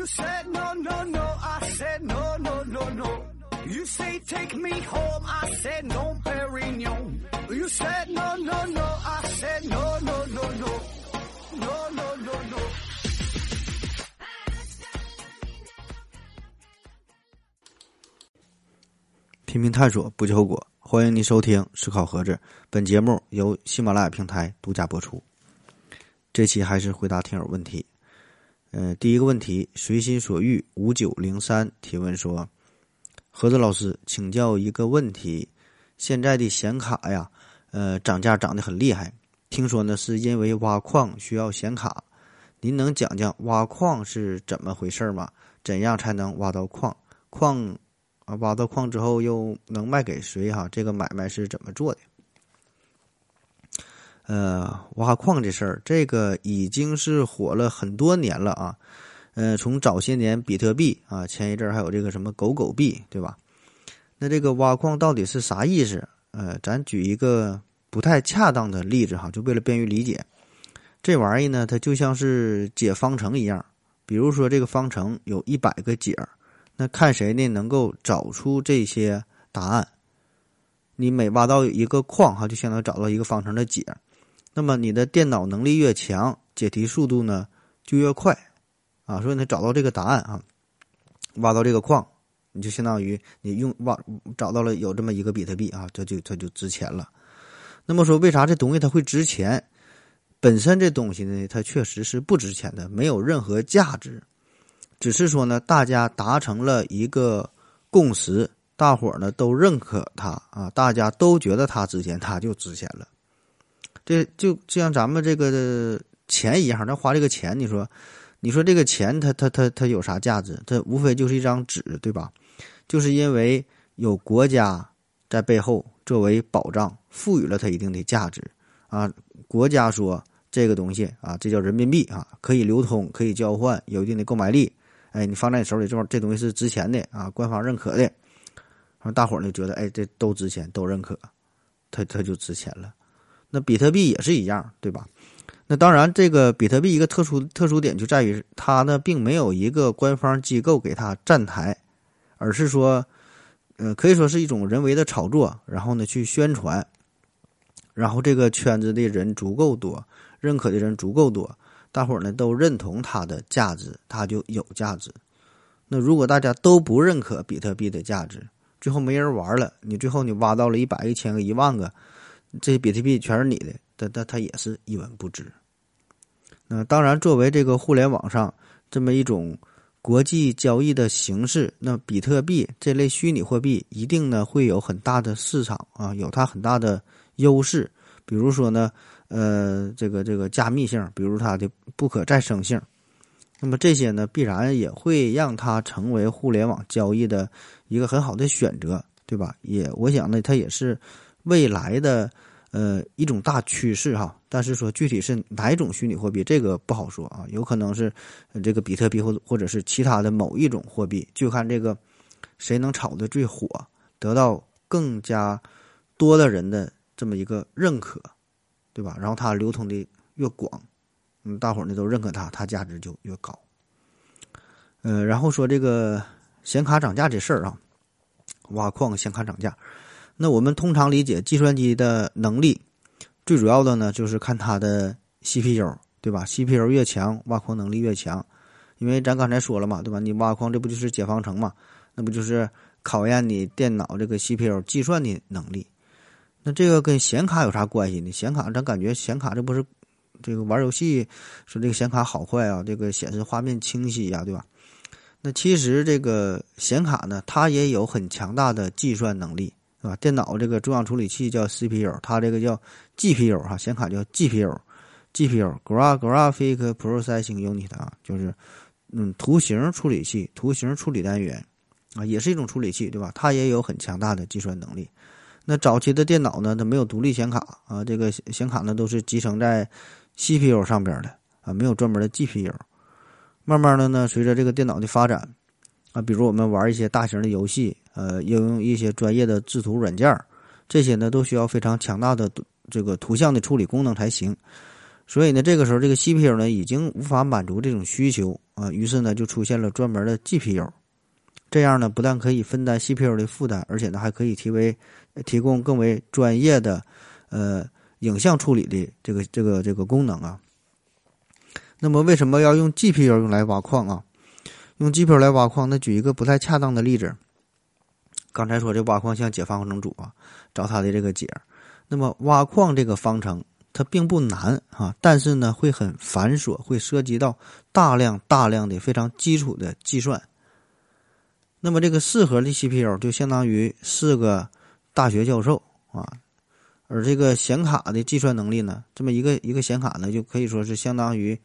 You said no, no, no. I said no, no, no, no. You say take me home. I said no, Perignon. You said no, no, no. I said no, no, no, no. No, no, no, no. 拼命探索，不计后果。欢迎您收听《思考盒子》，本节目由喜马拉雅平台独家播出。这期还是回答听友问题。呃，第一个问题，随心所欲五九零三提问说：“盒子老师，请教一个问题，现在的显卡呀，呃，涨价涨得很厉害，听说呢是因为挖矿需要显卡，您能讲讲挖矿是怎么回事吗？怎样才能挖到矿？矿？”啊，挖到矿之后又能卖给谁？哈，这个买卖是怎么做的？呃，挖矿这事儿，这个已经是火了很多年了啊。呃，从早些年比特币啊，前一阵儿还有这个什么狗狗币，对吧？那这个挖矿到底是啥意思？呃，咱举一个不太恰当的例子哈，就为了便于理解。这玩意儿呢，它就像是解方程一样，比如说这个方程有一百个解。那看谁呢？能够找出这些答案。你每挖到一个矿，哈，就相当于找到一个方程的解。那么你的电脑能力越强，解题速度呢就越快，啊，所以你找到这个答案啊，挖到这个矿，你就相当于你用挖找到了有这么一个比特币啊，这就它就值钱了。那么说，为啥这东西它会值钱？本身这东西呢，它确实是不值钱的，没有任何价值。只是说呢，大家达成了一个共识，大伙儿呢都认可它啊，大家都觉得它值钱，它就值钱了。这就就像咱们这个钱一样，咱花这个钱，你说，你说这个钱它它它它有啥价值？它无非就是一张纸，对吧？就是因为有国家在背后作为保障，赋予了它一定的价值啊。国家说这个东西啊，这叫人民币啊，可以流通，可以交换，有一定的购买力。哎，你放在你手里，这这东西是值钱的啊，官方认可的，然后大伙儿呢觉得，哎，这都值钱，都认可，它它就值钱了。那比特币也是一样，对吧？那当然，这个比特币一个特殊特殊点就在于，它呢并没有一个官方机构给它站台，而是说，呃，可以说是一种人为的炒作，然后呢去宣传，然后这个圈子的人足够多，认可的人足够多。大伙儿呢都认同它的价值，它就有价值。那如果大家都不认可比特币的价值，最后没人玩了，你最后你挖到了一百、一千个、一万个，这些比特币全是你的，它它它也是一文不值。那当然，作为这个互联网上这么一种国际交易的形式，那比特币这类虚拟货币一定呢会有很大的市场啊，有它很大的优势。比如说呢。呃，这个这个加密性，比如它的不可再生性，那么这些呢，必然也会让它成为互联网交易的一个很好的选择，对吧？也我想呢，它也是未来的呃一种大趋势哈。但是说具体是哪一种虚拟货币，这个不好说啊，有可能是这个比特币或或者是其他的某一种货币，就看这个谁能炒的最火，得到更加多的人的这么一个认可。对吧？然后它流通的越广，嗯，大伙儿呢都认可它，它价值就越高。呃，然后说这个显卡涨价这事儿啊，挖矿显卡涨价，那我们通常理解计算机的能力，最主要的呢就是看它的 CPU，对吧？CPU 越强，挖矿能力越强。因为咱刚才说了嘛，对吧？你挖矿这不就是解方程嘛？那不就是考验你电脑这个 CPU 计算的能力？那这个跟显卡有啥关系呢？显卡咱感觉显卡这不是这个玩游戏说这个显卡好坏啊，这个显示画面清晰呀，对吧？那其实这个显卡呢，它也有很强大的计算能力，是吧？电脑这个中央处理器叫 CPU，它这个叫 GPU 哈，显卡叫 GPU，GPU，Graphic Processing Unit 啊，就是嗯图形处理器、图形处理单元啊，也是一种处理器，对吧？它也有很强大的计算能力。那早期的电脑呢，它没有独立显卡啊，这个显卡呢都是集成在 CPU 上边的啊，没有专门的 GPU。慢慢的呢，随着这个电脑的发展啊，比如我们玩一些大型的游戏，呃，应用一些专业的制图软件儿这些呢都需要非常强大的这个图像的处理功能才行。所以呢，这个时候这个 CPU 呢已经无法满足这种需求啊，于是呢就出现了专门的 GPU，这样呢不但可以分担 CPU 的负担，而且呢还可以提为提供更为专业的呃影像处理的这个这个这个功能啊。那么为什么要用 GPU 用来挖矿啊？用 GPU 来挖矿，那举一个不太恰当的例子。刚才说这挖矿像解方程组啊，找它的这个解。那么挖矿这个方程它并不难啊，但是呢会很繁琐，会涉及到大量大量的非常基础的计算。那么这个四核的 CPU 就相当于四个大学教授啊，而这个显卡的计算能力呢，这么一个一个显卡呢，就可以说是相当于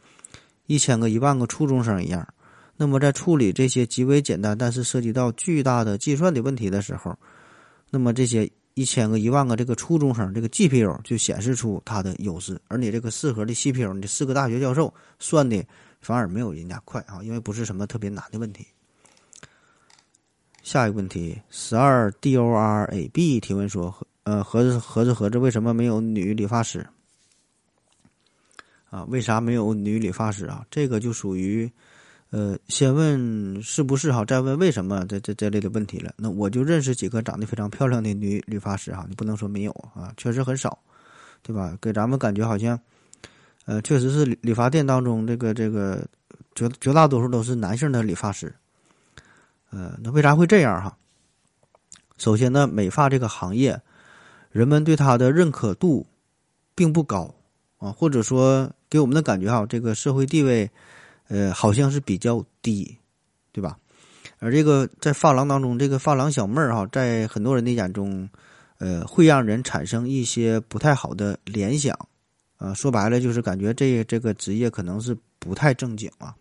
一千个、一万个初中生一样。那么在处理这些极为简单但是涉及到巨大的计算的问题的时候，那么这些一千个、一万个这个初中生，这个 GPU 就显示出它的优势，而你这个四核的 CPU，你这四个大学教授算的反而没有人家快啊，因为不是什么特别难的问题。下一个问题，十二 DORAB 提问说：呃，盒子盒子盒子，为什么没有女理发师？啊，为啥没有女理发师啊？这个就属于。呃，先问是不是哈，再问为什么这这这类的问题了。那我就认识几个长得非常漂亮的女理发师哈，你不能说没有啊，确实很少，对吧？给咱们感觉好像，呃，确实是理发店当中这个这个绝绝大多数都是男性的理发师。呃，那为啥会这样哈？首先呢，美发这个行业，人们对它的认可度并不高啊，或者说给我们的感觉哈，这个社会地位。呃，好像是比较低，对吧？而这个在发廊当中，这个发廊小妹儿哈，在很多人的眼中，呃，会让人产生一些不太好的联想，啊，说白了就是感觉这这个职业可能是不太正经啊。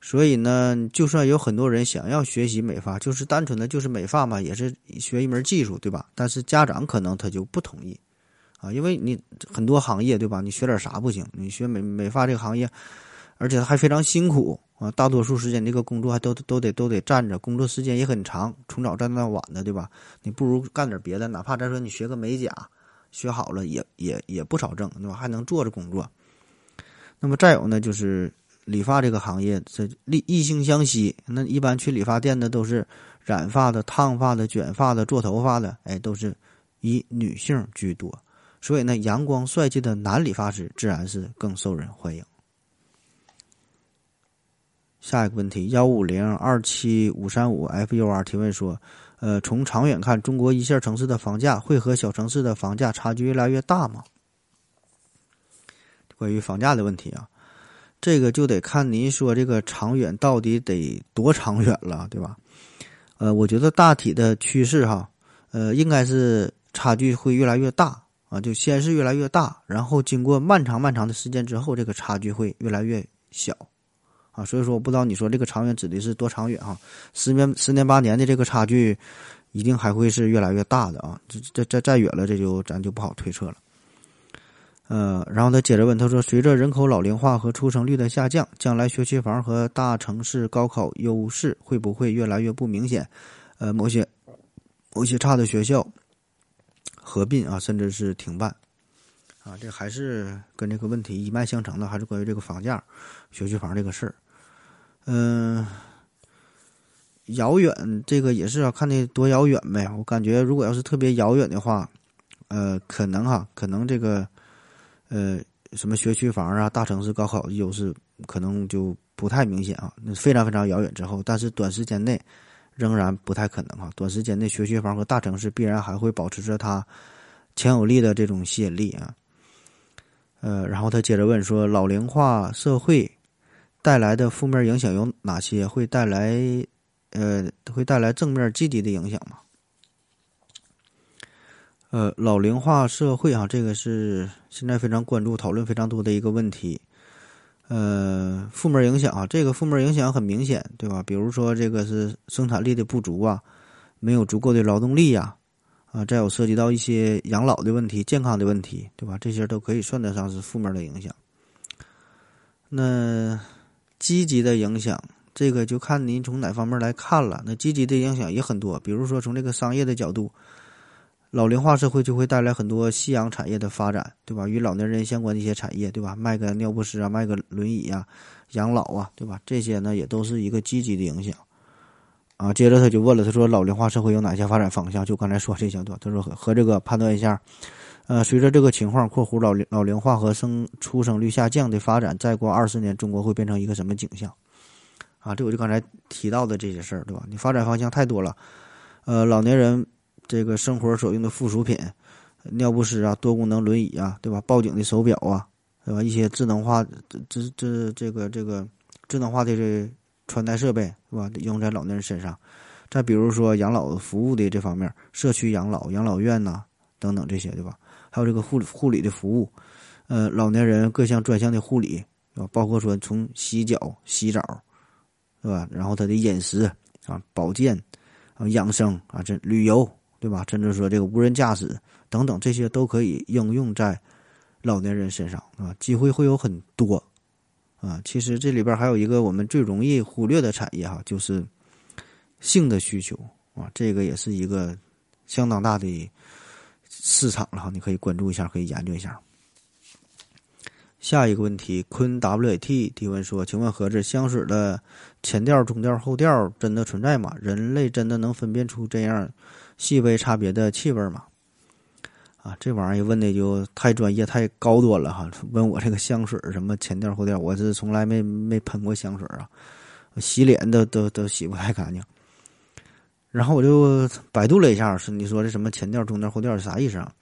所以呢，就算有很多人想要学习美发，就是单纯的就是美发嘛，也是学一门技术，对吧？但是家长可能他就不同意，啊，因为你很多行业，对吧？你学点啥不行？你学美美发这个行业。而且还非常辛苦啊！大多数时间这个工作还都都得都得站着，工作时间也很长，从早站到晚的，对吧？你不如干点别的，哪怕再说你学个美甲，学好了也也也不少挣，对吧？还能坐着工作。那么再有呢，就是理发这个行业，这异异性相吸。那一般去理发店的都是染发的、烫发的、卷发的、做头发的，哎，都是以女性居多。所以呢，阳光帅气的男理发师自然是更受人欢迎。下一个问题，幺五零二七五三五 FUR 提问说：“呃，从长远看，中国一线城市的房价会和小城市的房价差距越来越大吗？”关于房价的问题啊，这个就得看您说这个长远到底得多长远了，对吧？呃，我觉得大体的趋势哈，呃，应该是差距会越来越大啊，就先是越来越大，然后经过漫长漫长的时间之后，这个差距会越来越小。啊，所以说我不知道你说这个长远指的是多长远啊？十年、十年八年的这个差距，一定还会是越来越大的啊！这、这、再再远了，这就咱就不好推测了。呃，然后他接着问，他说：“随着人口老龄化和出生率的下降，将来学区房和大城市高考优势会不会越来越不明显？呃，某些某些差的学校合并啊，甚至是停办。”啊，这还是跟这个问题一脉相承的，还是关于这个房价、学区房这个事儿。嗯，遥远这个也是要看的多遥远呗。我感觉如果要是特别遥远的话，呃，可能哈，可能这个呃什么学区房啊、大城市高考优势可能就不太明显啊。那非常非常遥远之后，但是短时间内仍然不太可能哈。短时间内学区房和大城市必然还会保持着它强有力的这种吸引力啊。呃，然后他接着问说：“老龄化社会。”带来的负面影响有哪些？会带来，呃，会带来正面积极的影响吗？呃，老龄化社会啊，这个是现在非常关注、讨论非常多的一个问题。呃，负面影响啊，这个负面影响很明显，对吧？比如说，这个是生产力的不足啊，没有足够的劳动力呀，啊，再有涉及到一些养老的问题、健康的问题，对吧？这些都可以算得上是负面的影响。那。积极的影响，这个就看您从哪方面来看了。那积极的影响也很多，比如说从这个商业的角度，老龄化社会就会带来很多夕阳产业的发展，对吧？与老年人相关的一些产业，对吧？卖个尿不湿啊，卖个轮椅啊，养老啊，对吧？这些呢也都是一个积极的影响。啊，接着他就问了，他说老龄化社会有哪些发展方向？就刚才说这些，对吧？他说和和这个判断一下。呃，随着这个情况（括弧老龄老龄化和生出生率下降的发展），再过二十年，中国会变成一个什么景象？啊，这我就刚才提到的这些事儿，对吧？你发展方向太多了。呃，老年人这个生活所用的附属品，尿不湿啊，多功能轮椅啊，对吧？报警的手表啊，对吧？一些智能化这这这个这个智能化的这穿戴设备，是吧？用在老年人身上。再比如说养老服务的这方面，社区养老、养老院呐等等这些，对吧？还有这个护护理的服务，呃，老年人各项专项的护理，啊，包括说从洗脚、洗澡，是吧？然后他的饮食啊、保健啊、养生啊，这旅游，对吧？甚至说这个无人驾驶等等，这些都可以应用在老年人身上啊，机会会有很多啊。其实这里边还有一个我们最容易忽略的产业哈，就是性的需求啊，这个也是一个相当大的。市场了哈，你可以关注一下，可以研究一下。下一个问题，坤 WAT 提问说：“请问盒子，香水的前调、中调、后调真的存在吗？人类真的能分辨出这样细微差别的气味吗？”啊，这玩意儿问的就太专业、太高端了哈！问我这个香水什么前调、后调，我是从来没没喷过香水啊，洗脸都都都洗不太干净。然后我就百度了一下，是你说这什么前调、中调、后调是啥意思啊？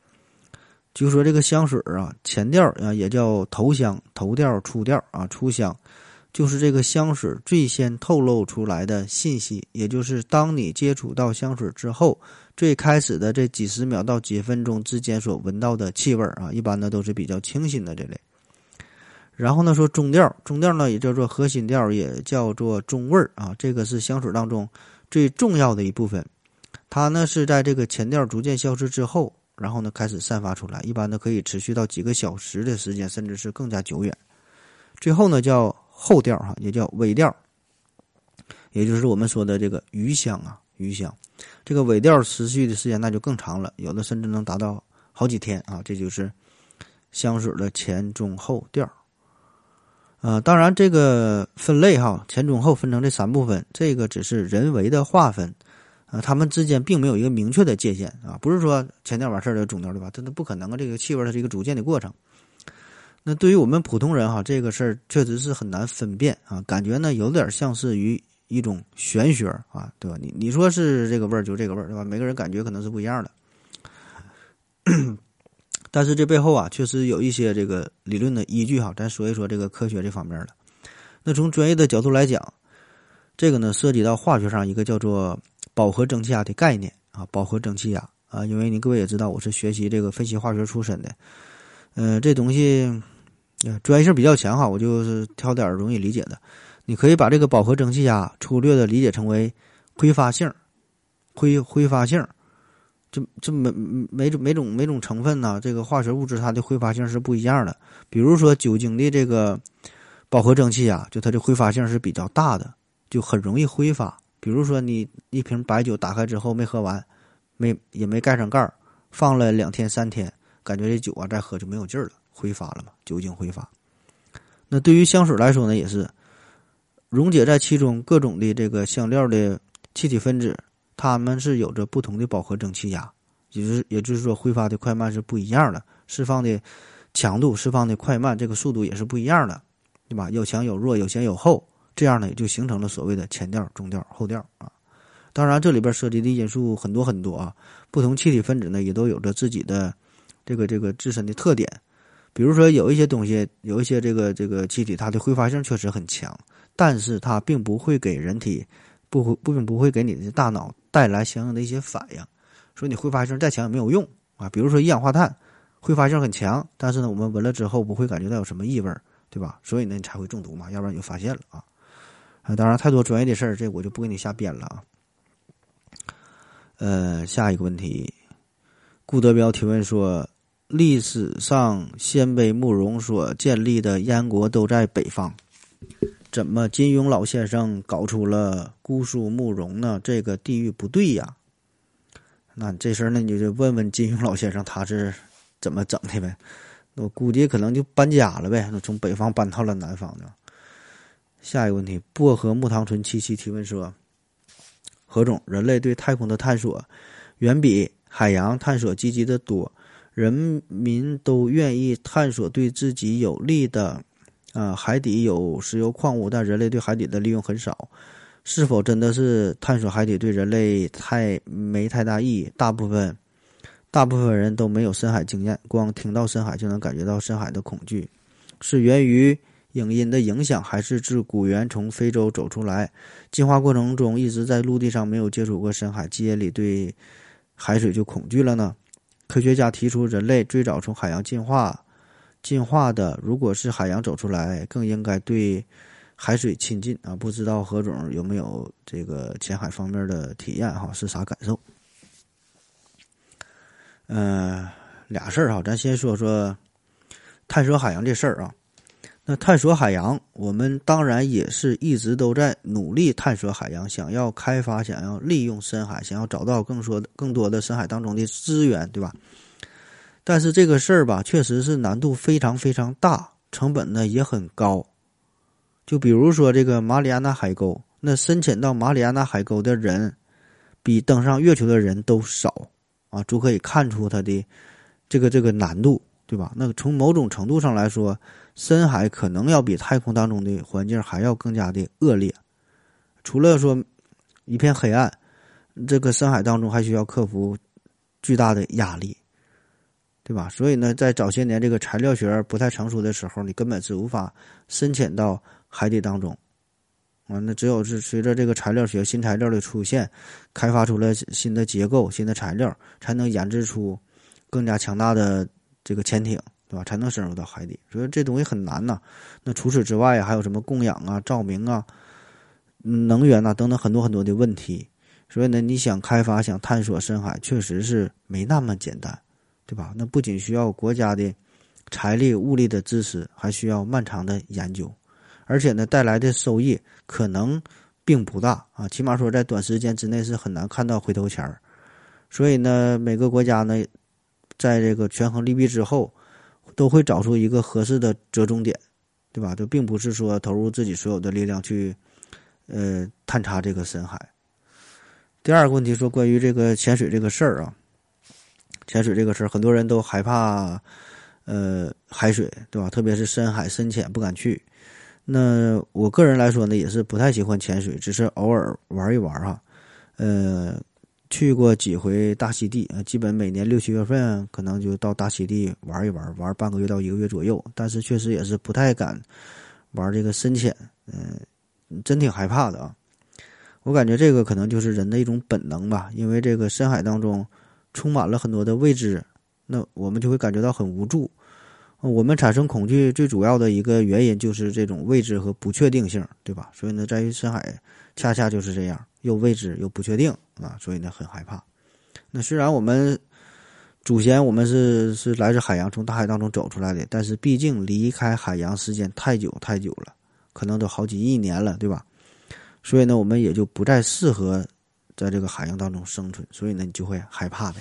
就说这个香水啊，前调啊也叫头香、头调、初调啊，初香，就是这个香水最先透露出来的信息，也就是当你接触到香水之后，最开始的这几十秒到几分钟之间所闻到的气味啊，一般呢都是比较清新的这类。然后呢说中调，中调呢也叫做核心调，也叫做中味儿啊，这个是香水当中。最重要的一部分，它呢是在这个前调逐渐消失之后，然后呢开始散发出来，一般呢可以持续到几个小时的时间，甚至是更加久远。最后呢叫后调哈，也叫尾调，也就是我们说的这个余香啊，余香。这个尾调持续的时间那就更长了，有的甚至能达到好几天啊。这就是香水的前中后调。呃，当然，这个分类哈，前中后分成这三部分，这个只是人为的划分，啊，他们之间并没有一个明确的界限啊，不是说前调完事儿就中调对吧？这都不可能啊，这个气味它是一个逐渐的过程。那对于我们普通人哈，这个事儿确实是很难分辨啊，感觉呢有点像是于一种玄学啊，对吧？你你说是这个味儿就这个味儿对吧？每个人感觉可能是不一样的。但是这背后啊，确实有一些这个理论的依据哈。咱说一说这个科学这方面的。那从专业的角度来讲，这个呢涉及到化学上一个叫做饱和蒸汽压的概念啊。饱和蒸汽压啊，因为你各位也知道，我是学习这个分析化学出身的，嗯，这东西专业性比较强哈。我就是挑点容易理解的。你可以把这个饱和蒸汽压粗略的理解成为挥发性，挥挥发性。这这每每种每种每种成分呢，这个化学物质它的挥发性是不一样的。比如说酒精的这个饱和蒸汽啊，就它的挥发性是比较大的，就很容易挥发。比如说你一瓶白酒打开之后没喝完，没也没盖上盖儿，放了两天三天，感觉这酒啊再喝就没有劲儿了，挥发了嘛，酒精挥发。那对于香水来说呢，也是溶解在其中各种的这个香料的气体分子。它们是有着不同的饱和蒸汽压，也就是也就是说挥发的快慢是不一样的，释放的强度、释放的快慢，这个速度也是不一样的，对吧？有强有弱，有先有后，这样呢也就形成了所谓的前调、中调、后调啊。当然，这里边涉及的因素很多很多啊，不同气体分子呢也都有着自己的这个这个自身的特点，比如说有一些东西，有一些这个这个气体，它的挥发性确实很强，但是它并不会给人体不会不并不会给你的大脑。带来相应的一些反应，说你挥发性再强也没有用啊。比如说一氧化碳，挥发性很强，但是呢，我们闻了之后不会感觉到有什么异味，对吧？所以呢，你才会中毒嘛，要不然你就发现了啊。啊，当然太多专业的事儿，这我就不给你瞎编了啊。呃，下一个问题，顾德彪提问说：历史上鲜卑慕容所建立的燕国都在北方。怎么金庸老先生搞出了姑苏慕容呢？这个地域不对呀。那这事儿那你就问问金庸老先生他是怎么整的呗？我估计可能就搬家了呗，从北方搬到了南方呢。下一个问题，薄荷木糖醇七七提问说：何总，人类对太空的探索远比海洋探索积极的多，人民都愿意探索对自己有利的。啊，海底有石油矿物，但人类对海底的利用很少。是否真的是探索海底对人类太没太大意义？大部分大部分人都没有深海经验，光听到深海就能感觉到深海的恐惧，是源于影音的影响，还是自古猿从非洲走出来，进化过程中一直在陆地上没有接触过深海，基因里对海水就恐惧了呢？科学家提出，人类最早从海洋进化。进化的，如果是海洋走出来，更应该对海水亲近啊！不知道何总有没有这个潜海方面的体验哈？是啥感受？嗯，俩事儿哈，咱先说说探索海洋这事儿啊。那探索海洋，我们当然也是一直都在努力探索海洋，想要开发，想要利用深海，想要找到更多更多的深海当中的资源，对吧？但是这个事儿吧，确实是难度非常非常大，成本呢也很高。就比如说这个马里亚纳海沟，那深潜到马里亚纳海沟的人，比登上月球的人都少啊，足可以看出它的这个这个难度，对吧？那从某种程度上来说，深海可能要比太空当中的环境还要更加的恶劣。除了说一片黑暗，这个深海当中还需要克服巨大的压力。对吧？所以呢，在早些年这个材料学不太成熟的时候，你根本是无法深潜到海底当中。啊，那只有是随着这个材料学新材料的出现，开发出了新的结构、新的材料，才能研制出更加强大的这个潜艇，对吧？才能深入到海底。所以这东西很难呐。那除此之外还有什么供氧啊、照明啊、能源呐等等很多很多的问题。所以呢，你想开发、想探索深海，确实是没那么简单。对吧？那不仅需要国家的财力物力的支持，还需要漫长的研究，而且呢，带来的收益可能并不大啊。起码说，在短时间之内是很难看到回头钱儿。所以呢，每个国家呢，在这个权衡利弊之后，都会找出一个合适的折中点，对吧？就并不是说投入自己所有的力量去呃探查这个深海。第二个问题说关于这个潜水这个事儿啊。潜水这个事儿，很多人都害怕，呃，海水，对吧？特别是深海深潜不敢去。那我个人来说呢，也是不太喜欢潜水，只是偶尔玩一玩哈。呃，去过几回大溪地啊，基本每年六七月份可能就到大溪地玩一玩，玩半个月到一个月左右。但是确实也是不太敢玩这个深潜，嗯，真挺害怕的啊。我感觉这个可能就是人的一种本能吧，因为这个深海当中。充满了很多的未知，那我们就会感觉到很无助。我们产生恐惧最主要的一个原因就是这种未知和不确定性，对吧？所以呢，在于深海恰恰就是这样，又未知又不确定啊，所以呢很害怕。那虽然我们祖先我们是是来自海洋，从大海当中走出来的，但是毕竟离开海洋时间太久太久了，可能都好几亿年了，对吧？所以呢，我们也就不再适合。在这个海洋当中生存，所以呢，你就会害怕呗。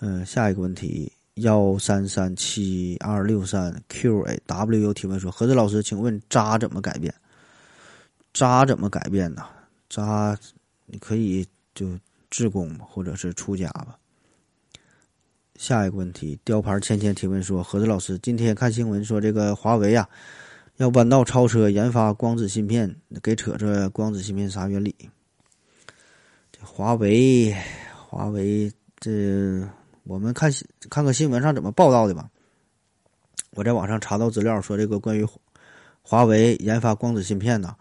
嗯，下一个问题，幺三三七二六三 Q A W U 提问说：何子老师，请问渣怎么改变？渣怎么改变呢？渣你可以就自宫或者是出家吧。下一个问题，雕牌芊芊提问说：何子老师，今天看新闻说这个华为呀。要弯道超车研发光子芯片，给扯这光子芯片啥原理？这华为，华为这我们看看看新闻上怎么报道的吧。我在网上查到资料说，这个关于华为研发光子芯片呢，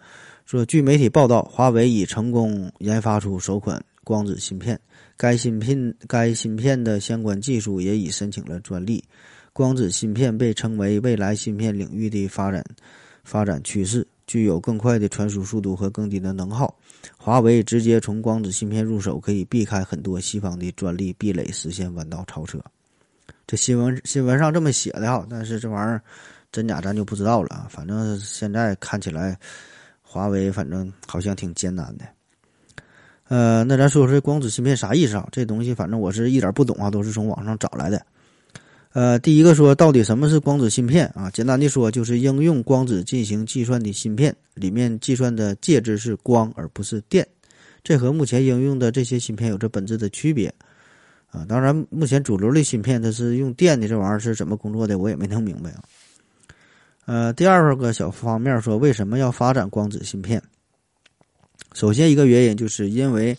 说据媒体报道，华为已成功研发出首款光子芯片，该芯片该芯片的相关技术也已申请了专利。光子芯片被称为未来芯片领域的发展发展趋势，具有更快的传输速度和更低的能耗。华为直接从光子芯片入手，可以避开很多西方的专利壁垒，实现弯道超车。这新闻新闻上这么写的哈，但是这玩意儿真假咱就不知道了。反正现在看起来，华为反正好像挺艰难的。呃，那咱说说这光子芯片啥意思啊？这东西反正我是一点不懂啊，都是从网上找来的。呃，第一个说到底什么是光子芯片啊？简单的说，就是应用光子进行计算的芯片，里面计算的介质是光而不是电。这和目前应用的这些芯片有着本质的区别啊。当然，目前主流的芯片它是用电的，这玩意儿是怎么工作的，我也没弄明白啊。呃，第二个小方面说，为什么要发展光子芯片？首先一个原因就是因为，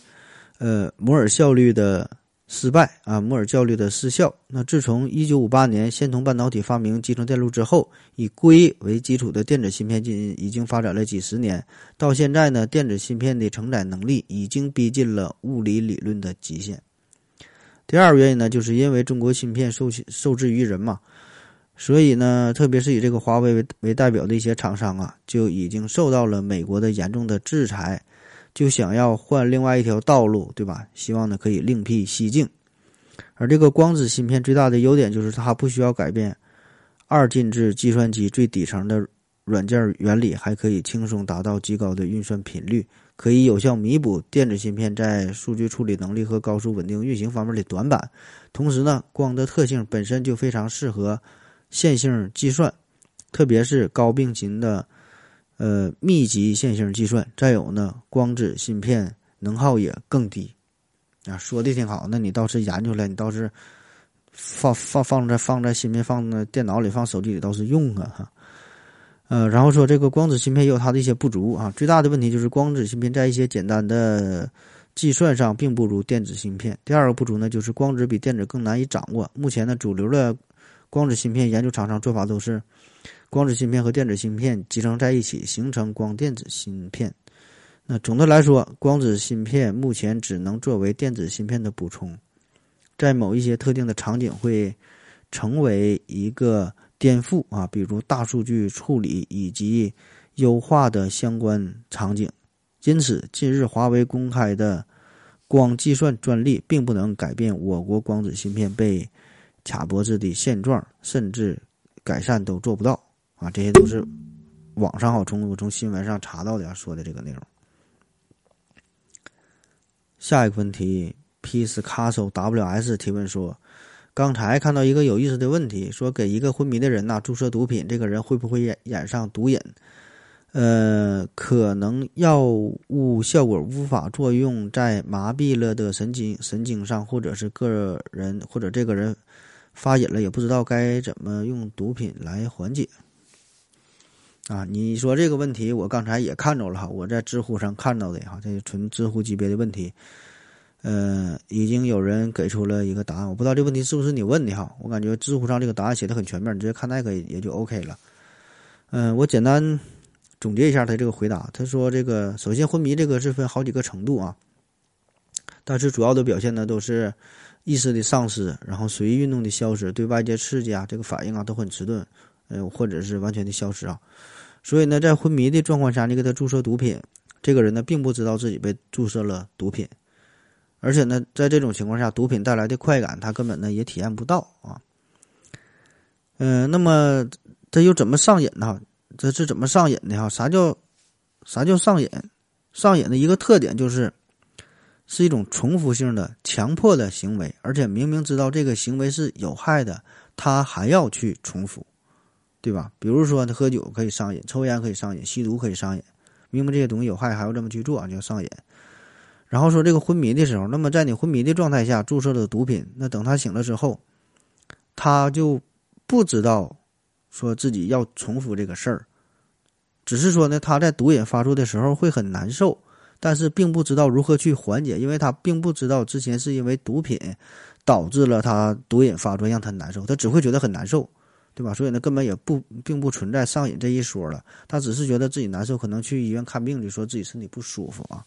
呃，摩尔效率的。失败啊！摩尔效率的失效。那自从一九五八年仙童半导体发明集成电路之后，以硅为基础的电子芯片已已经发展了几十年。到现在呢，电子芯片的承载能力已经逼近了物理理论的极限。第二个原因呢，就是因为中国芯片受受制于人嘛，所以呢，特别是以这个华为为为代表的一些厂商啊，就已经受到了美国的严重的制裁。就想要换另外一条道路，对吧？希望呢可以另辟蹊径。而这个光子芯片最大的优点就是它不需要改变二进制计算机最底层的软件原理，还可以轻松达到极高的运算频率，可以有效弥补电子芯片在数据处理能力和高速稳定运行方面的短板。同时呢，光的特性本身就非常适合线性计算，特别是高并行的。呃，密集线性计算，再有呢，光子芯片能耗也更低，啊，说的挺好。那你倒是研究了，你倒是放放放在放在芯片放在电脑里放手机里倒是用啊哈。呃，然后说这个光子芯片也有它的一些不足啊，最大的问题就是光子芯片在一些简单的计算上并不如电子芯片。第二个不足呢，就是光子比电子更难以掌握。目前呢，主流的光子芯片研究厂商做法都是。光子芯片和电子芯片集成在一起，形成光电子芯片。那总的来说，光子芯片目前只能作为电子芯片的补充，在某一些特定的场景会成为一个颠覆啊，比如大数据处理以及优化的相关场景。因此，近日华为公开的光计算专利，并不能改变我国光子芯片被卡脖子的现状，甚至改善都做不到。啊，这些都是网上好从从新闻上查到的说的这个内容。下一个问题，Peace Castle WS 提问说：刚才看到一个有意思的问题，说给一个昏迷的人呐注射毒品，这个人会不会染染上毒瘾？呃，可能药物效果无法作用在麻痹了的神经神经上，或者是个人或者这个人发瘾了，也不知道该怎么用毒品来缓解。啊，你说这个问题，我刚才也看着了哈，我在知乎上看到的哈，这纯知乎级别的问题，呃，已经有人给出了一个答案，我不知道这问题是不是你问的哈，我感觉知乎上这个答案写的很全面，你直接看那个也就 OK 了。嗯，我简单总结一下他这个回答，他说这个首先昏迷这个是分好几个程度啊，但是主要的表现呢都是意识的丧失，然后随意运动的消失，对外界刺激啊这个反应啊都很迟钝，呃，或者是完全的消失啊。所以呢，在昏迷的状况下，你给他注射毒品，这个人呢并不知道自己被注射了毒品，而且呢，在这种情况下，毒品带来的快感他根本呢也体验不到啊。嗯，那么他又怎么上瘾呢？这是怎么上瘾的哈？啥叫啥叫上瘾？上瘾的一个特点就是是一种重复性的强迫的行为，而且明明知道这个行为是有害的，他还要去重复。对吧？比如说，他喝酒可以上瘾，抽烟可以上瘾，吸毒可以上瘾，明明这些东西有害，还要这么去做，就上瘾。然后说这个昏迷的时候，那么在你昏迷的状态下注射的毒品，那等他醒了之后，他就不知道说自己要重复这个事儿，只是说呢，他在毒瘾发作的时候会很难受，但是并不知道如何去缓解，因为他并不知道之前是因为毒品导致了他毒瘾发作，让他难受，他只会觉得很难受。对吧？所以呢，根本也不并不存在上瘾这一说了。他只是觉得自己难受，可能去医院看病就说自己身体不舒服啊。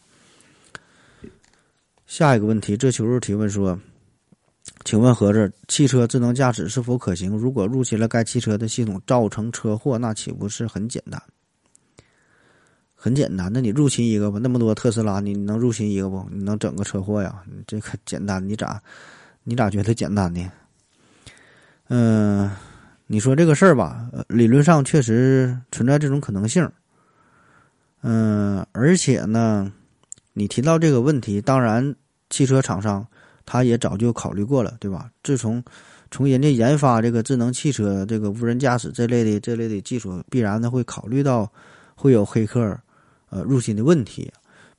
下一个问题，这球肉提问说：“请问盒子，汽车智能驾驶是否可行？如果入侵了该汽车的系统，造成车祸，那岂不是很简单？很简单，那你入侵一个吧，那么多特斯拉，你能入侵一个不？你能整个车祸呀？你这可简单，你咋你咋觉得简单呢？嗯。”你说这个事儿吧，理论上确实存在这种可能性。嗯，而且呢，你提到这个问题，当然汽车厂商他也早就考虑过了，对吧？自从从人家研发这个智能汽车、这个无人驾驶这类的这类的技术，必然的会考虑到会有黑客呃入侵的问题。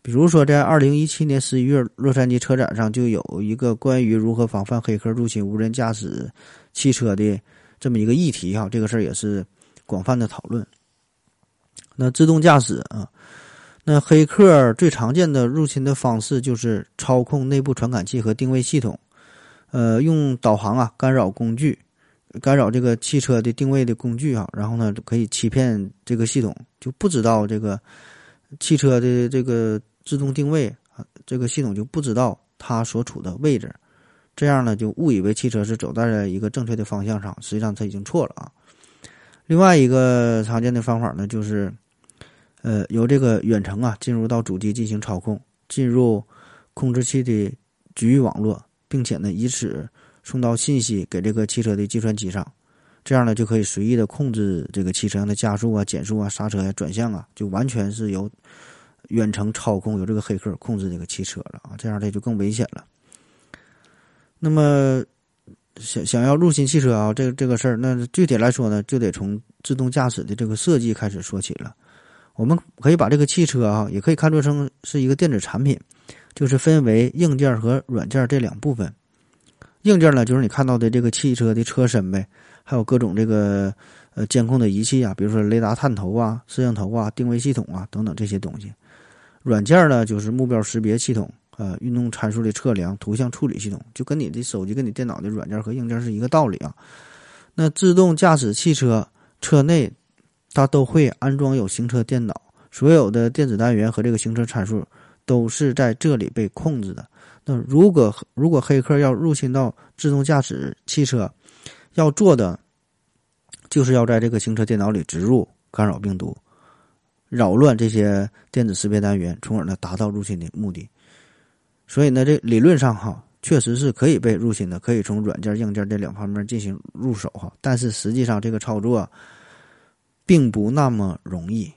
比如说，在二零一七年十一月，洛杉矶车展上就有一个关于如何防范黑客入侵无人驾驶汽车的这么一个议题哈，这个事儿也是广泛的讨论。那自动驾驶啊，那黑客最常见的入侵的方式就是操控内部传感器和定位系统，呃，用导航啊干扰工具，干扰这个汽车的定位的工具啊，然后呢可以欺骗这个系统，就不知道这个汽车的这个。自动定位啊，这个系统就不知道它所处的位置，这样呢就误以为汽车是走在了一个正确的方向上，实际上它已经错了啊。另外一个常见的方法呢，就是呃由这个远程啊进入到主机进行操控，进入控制器的局域网络，并且呢以此送到信息给这个汽车的计算机上，这样呢就可以随意的控制这个汽车的加速啊、减速啊、刹车呀、转向啊，就完全是由。远程操控有这个黑客控制这个汽车了啊，这样的就更危险了。那么想想要入侵汽车啊，这个这个事儿，那具体来说呢，就得从自动驾驶的这个设计开始说起了。我们可以把这个汽车啊，也可以看作成是一个电子产品，就是分为硬件和软件这两部分。硬件呢，就是你看到的这个汽车的车身呗，还有各种这个呃监控的仪器啊，比如说雷达探头啊、摄像头啊、定位系统啊等等这些东西。软件呢，就是目标识别系统，呃，运动参数的测量、图像处理系统，就跟你的手机、跟你电脑的软件和硬件是一个道理啊。那自动驾驶汽车车内，它都会安装有行车电脑，所有的电子单元和这个行车参数都是在这里被控制的。那如果如果黑客要入侵到自动驾驶汽车，要做的就是要在这个行车电脑里植入干扰病毒。扰乱这些电子识别单元，从而呢达到入侵的目的。所以呢，这理论上哈，确实是可以被入侵的，可以从软件、硬件这两方面进行入手哈。但是实际上这个操作并不那么容易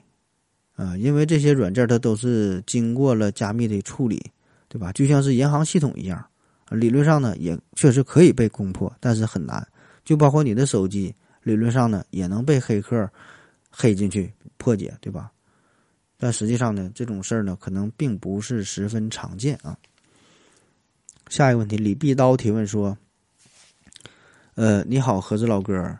啊，因为这些软件它都是经过了加密的处理，对吧？就像是银行系统一样，理论上呢也确实可以被攻破，但是很难。就包括你的手机，理论上呢也能被黑客黑进去破解，对吧？但实际上呢，这种事儿呢，可能并不是十分常见啊。下一个问题，李碧刀提问说：“呃，你好，盒子老哥，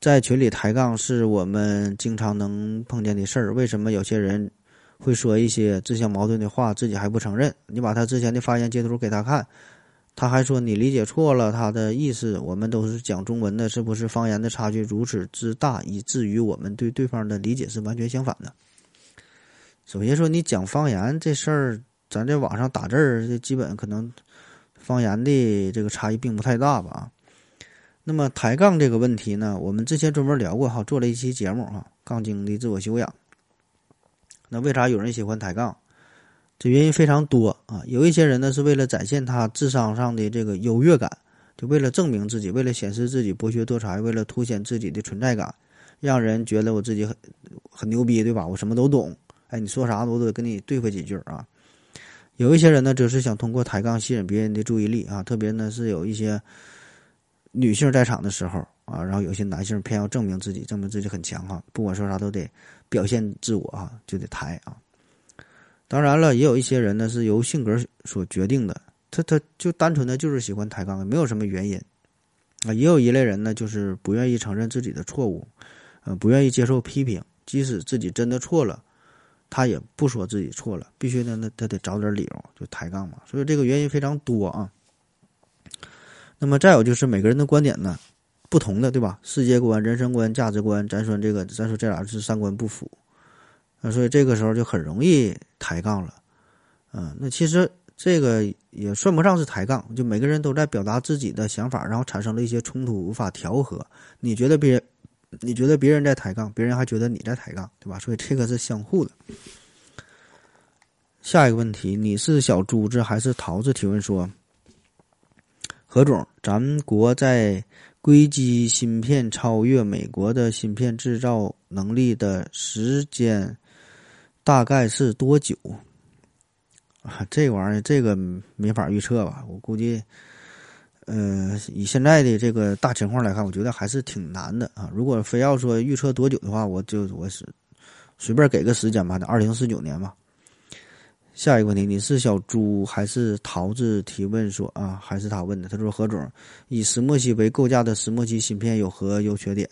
在群里抬杠是我们经常能碰见的事儿。为什么有些人会说一些自相矛盾的话，自己还不承认？你把他之前的发言截图给他看，他还说你理解错了他的意思。我们都是讲中文的，是不是方言的差距如此之大，以至于我们对对方的理解是完全相反的？”首先说，你讲方言这事儿，咱在网上打字儿，这基本可能方言的这个差异并不太大吧。那么抬杠这个问题呢，我们之前专门聊过哈，做了一期节目哈，杠精的自我修养。那为啥有人喜欢抬杠？这原因非常多啊。有一些人呢，是为了展现他智商上的这个优越感，就为了证明自己，为了显示自己博学多才，为了凸显自己的存在感，让人觉得我自己很很牛逼，对吧？我什么都懂。哎，你说啥我都得跟你对付几句啊！有一些人呢，则是想通过抬杠吸引别人的注意力啊，特别呢是有一些女性在场的时候啊，然后有些男性偏要证明自己，证明自己很强哈，不管说啥都得表现自我啊，就得抬啊。当然了，也有一些人呢是由性格所决定的，他他就单纯的就是喜欢抬杠，没有什么原因啊。也有一类人呢，就是不愿意承认自己的错误，呃，不愿意接受批评，即使自己真的错了。他也不说自己错了，必须呢，那他得找点理由就抬杠嘛。所以这个原因非常多啊。那么再有就是每个人的观点呢，不同的对吧？世界观、人生观、价值观，咱说这个，咱说这俩是三观不符，啊，所以这个时候就很容易抬杠了。嗯，那其实这个也算不上是抬杠，就每个人都在表达自己的想法，然后产生了一些冲突，无法调和。你觉得别人？你觉得别人在抬杠，别人还觉得你在抬杠，对吧？所以这个是相互的。下一个问题，你是小珠子还是桃子？提问说：何总，咱国在硅基芯片超越美国的芯片制造能力的时间大概是多久？啊，这玩意儿这个没法预测吧？我估计，呃，以现在的这个大情况来看，我觉得还是挺难的啊。如果非要说预测多久的话，我就我是随便给个时间吧，那二零四九年吧。下一个问题，你是小猪还是桃子？提问说啊，还是他问的。他说何总，以石墨烯为构架的石墨烯芯片有何优缺点？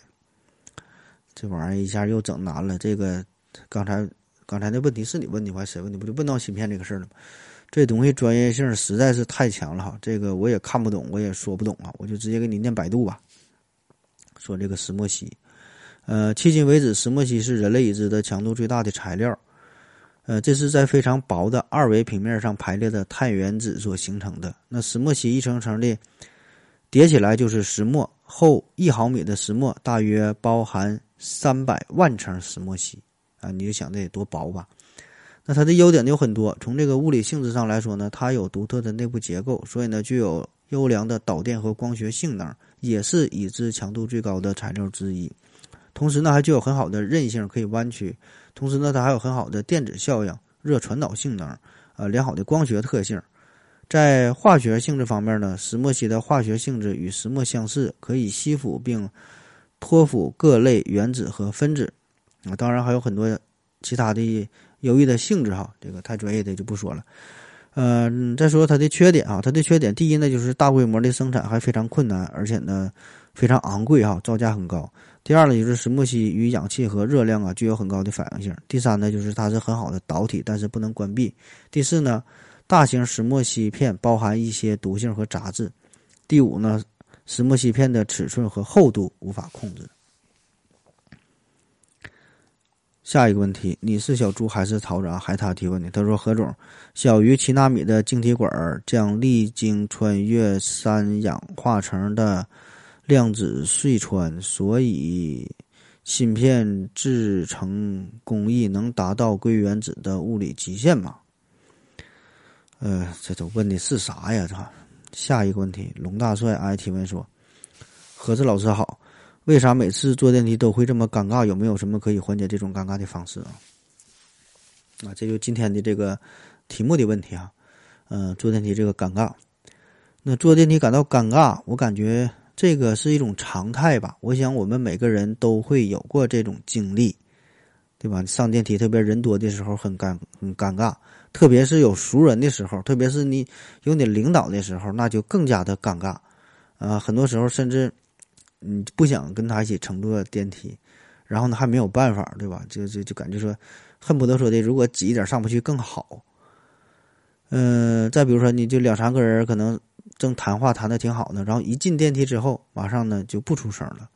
这玩意儿一下又整难了。这个刚才刚才那问题是你问的，还谁问的？不就问到芯片这个事儿了吗？这东西专业性实在是太强了哈，这个我也看不懂，我也说不懂啊，我就直接给你念百度吧。说这个石墨烯，呃，迄今为止，石墨烯是人类已知的强度最大的材料。呃，这是在非常薄的二维平面上排列的碳原子所形成的。那石墨烯一层层的叠起来就是石墨，厚一毫米的石墨大约包含三百万层石墨烯啊！你就想这得多薄吧？那它的优点有很多，从这个物理性质上来说呢，它有独特的内部结构，所以呢具有优良的导电和光学性能，也是已知强度最高的材料之一。同时呢，还具有很好的韧性，可以弯曲。同时呢，它还有很好的电子效应、热传导性能，呃，良好的光学特性。在化学性质方面呢，石墨烯的化学性质与石墨相似，可以吸附并脱附各类原子和分子。啊，当然还有很多其他的有益的性质哈，这个太专业的就不说了。嗯，再说它的缺点啊，它的缺点第一呢就是大规模的生产还非常困难，而且呢非常昂贵哈，造价很高。第二呢，就是石墨烯与氧气和热量啊具有很高的反应性。第三呢，就是它是很好的导体，但是不能关闭。第四呢，大型石墨烯片包含一些毒性和杂质。第五呢，石墨烯片的尺寸和厚度无法控制。下一个问题，你是小猪还是桃子啊？还他提问的，他说何总，小于七纳米的晶体管将历经穿越三氧化层的。量子隧穿，所以芯片制成工艺能达到硅原子的物理极限吗？呃，这都问的是啥呀？这下一个问题，龙大帅 i 提问说：“何子老师好，为啥每次坐电梯都会这么尴尬？有没有什么可以缓解这种尴尬的方式啊？”啊，这就今天的这个题目的问题啊。嗯，坐电梯这个尴尬，那坐电梯感到尴尬，我感觉。这个是一种常态吧？我想我们每个人都会有过这种经历，对吧？上电梯特别人多的时候很尴很尴尬，特别是有熟人的时候，特别是你有你领导的时候，那就更加的尴尬。啊，很多时候甚至你不想跟他一起乘坐电梯，然后呢还没有办法，对吧？就就就感觉说恨不得说的，如果挤一点上不去更好。嗯，再比如说你就两三个人可能。正谈话谈的挺好呢，然后一进电梯之后，马上呢就不出声了，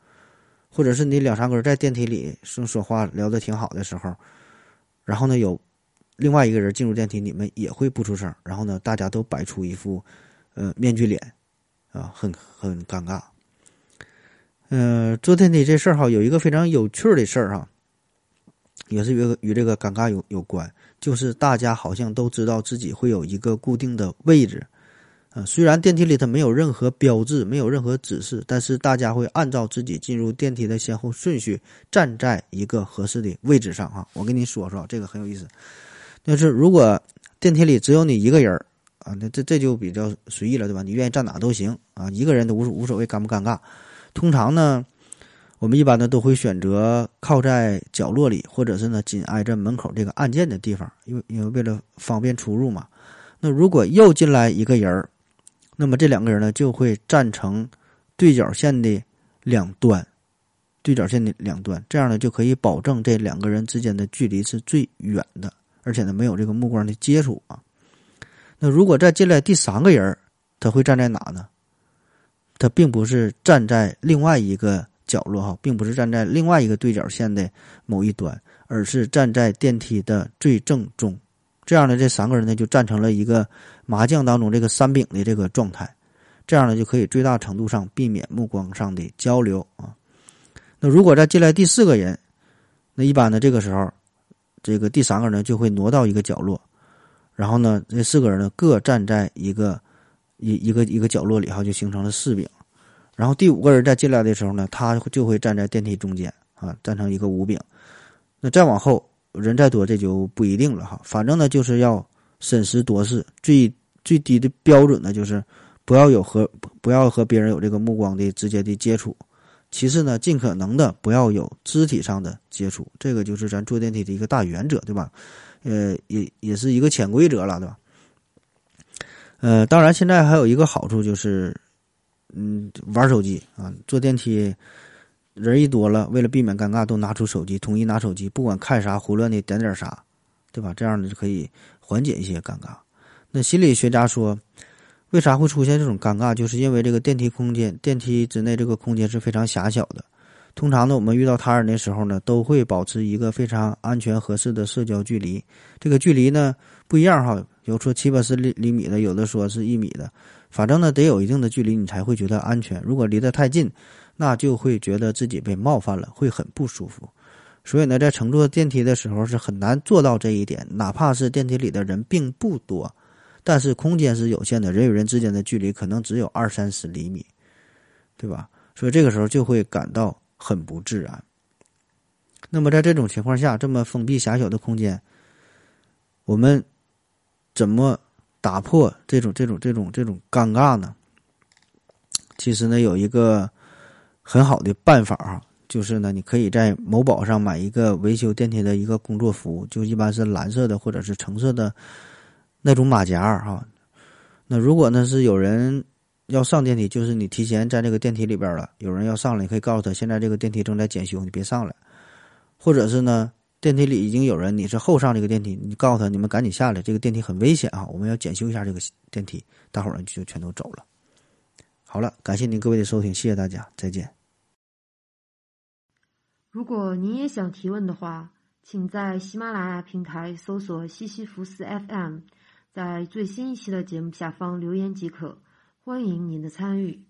或者是你两三个人在电梯里正说话聊的挺好的时候，然后呢有另外一个人进入电梯，你们也会不出声，然后呢大家都摆出一副呃面具脸，啊，很很尴尬。嗯，坐电梯这事儿哈，有一个非常有趣的事儿哈，也是与与这个尴尬有有关，就是大家好像都知道自己会有一个固定的位置。啊，虽然电梯里它没有任何标志，没有任何指示，但是大家会按照自己进入电梯的先后顺序，站在一个合适的位置上啊。我跟你说说，这个很有意思。但是如果电梯里只有你一个人儿啊，那这这就比较随意了，对吧？你愿意站哪都行啊，一个人都无无所谓尴不尴尬。通常呢，我们一般呢都会选择靠在角落里，或者是呢紧挨着门口这个按键的地方，因为因为为了方便出入嘛。那如果又进来一个人儿。那么这两个人呢，就会站成对角线的两端，对角线的两端，这样呢就可以保证这两个人之间的距离是最远的，而且呢没有这个目光的接触啊。那如果再进来第三个人，他会站在哪呢？他并不是站在另外一个角落哈，并不是站在另外一个对角线的某一端，而是站在电梯的最正中。这样呢，这三个人呢就站成了一个麻将当中这个三饼的这个状态，这样呢就可以最大程度上避免目光上的交流啊。那如果再进来第四个人，那一般呢这个时候，这个第三个人就会挪到一个角落，然后呢这四个人呢各站在一个一一个一个角落里哈，就形成了四饼。然后第五个人再进来的时候呢，他就会站在电梯中间啊，站成一个五饼。那再往后。人再多，这就不一定了哈。反正呢，就是要审时度势，最最低的标准呢，就是不要有和不要和别人有这个目光的直接的接触。其次呢，尽可能的不要有肢体上的接触，这个就是咱坐电梯的一个大原则，对吧？呃，也也是一个潜规则了，对吧？呃，当然，现在还有一个好处就是，嗯，玩手机啊，坐电梯人一多了，为了避免尴尬，都拿出手机，统一拿手机，不管看啥，胡乱的点点啥，对吧？这样呢就可以缓解一些尴尬。那心理学家说。为啥会出现这种尴尬？就是因为这个电梯空间，电梯之内这个空间是非常狭小的。通常呢，我们遇到他人的时候呢，都会保持一个非常安全合适的社交距离。这个距离呢不一样哈，有说七八十厘厘米的，有的说是一米的，反正呢得有一定的距离，你才会觉得安全。如果离得太近，那就会觉得自己被冒犯了，会很不舒服。所以呢，在乘坐电梯的时候是很难做到这一点，哪怕是电梯里的人并不多。但是空间是有限的，人与人之间的距离可能只有二三十厘米，对吧？所以这个时候就会感到很不自然。那么在这种情况下，这么封闭狭小的空间，我们怎么打破这种这种这种这种尴尬呢？其实呢，有一个很好的办法啊，就是呢，你可以在某宝上买一个维修电梯的一个工作服，就一般是蓝色的或者是橙色的。那种马甲哈，那如果呢是有人要上电梯，就是你提前在这个电梯里边了，有人要上来，你可以告诉他现在这个电梯正在检修，你别上来。或者是呢，电梯里已经有人，你是后上这个电梯，你告诉他你们赶紧下来，这个电梯很危险啊，我们要检修一下这个电梯，大伙儿就全都走了。好了，感谢您各位的收听，谢谢大家，再见。如果您也想提问的话。请在喜马拉雅平台搜索“西西弗斯 FM”，在最新一期的节目下方留言即可。欢迎您的参与。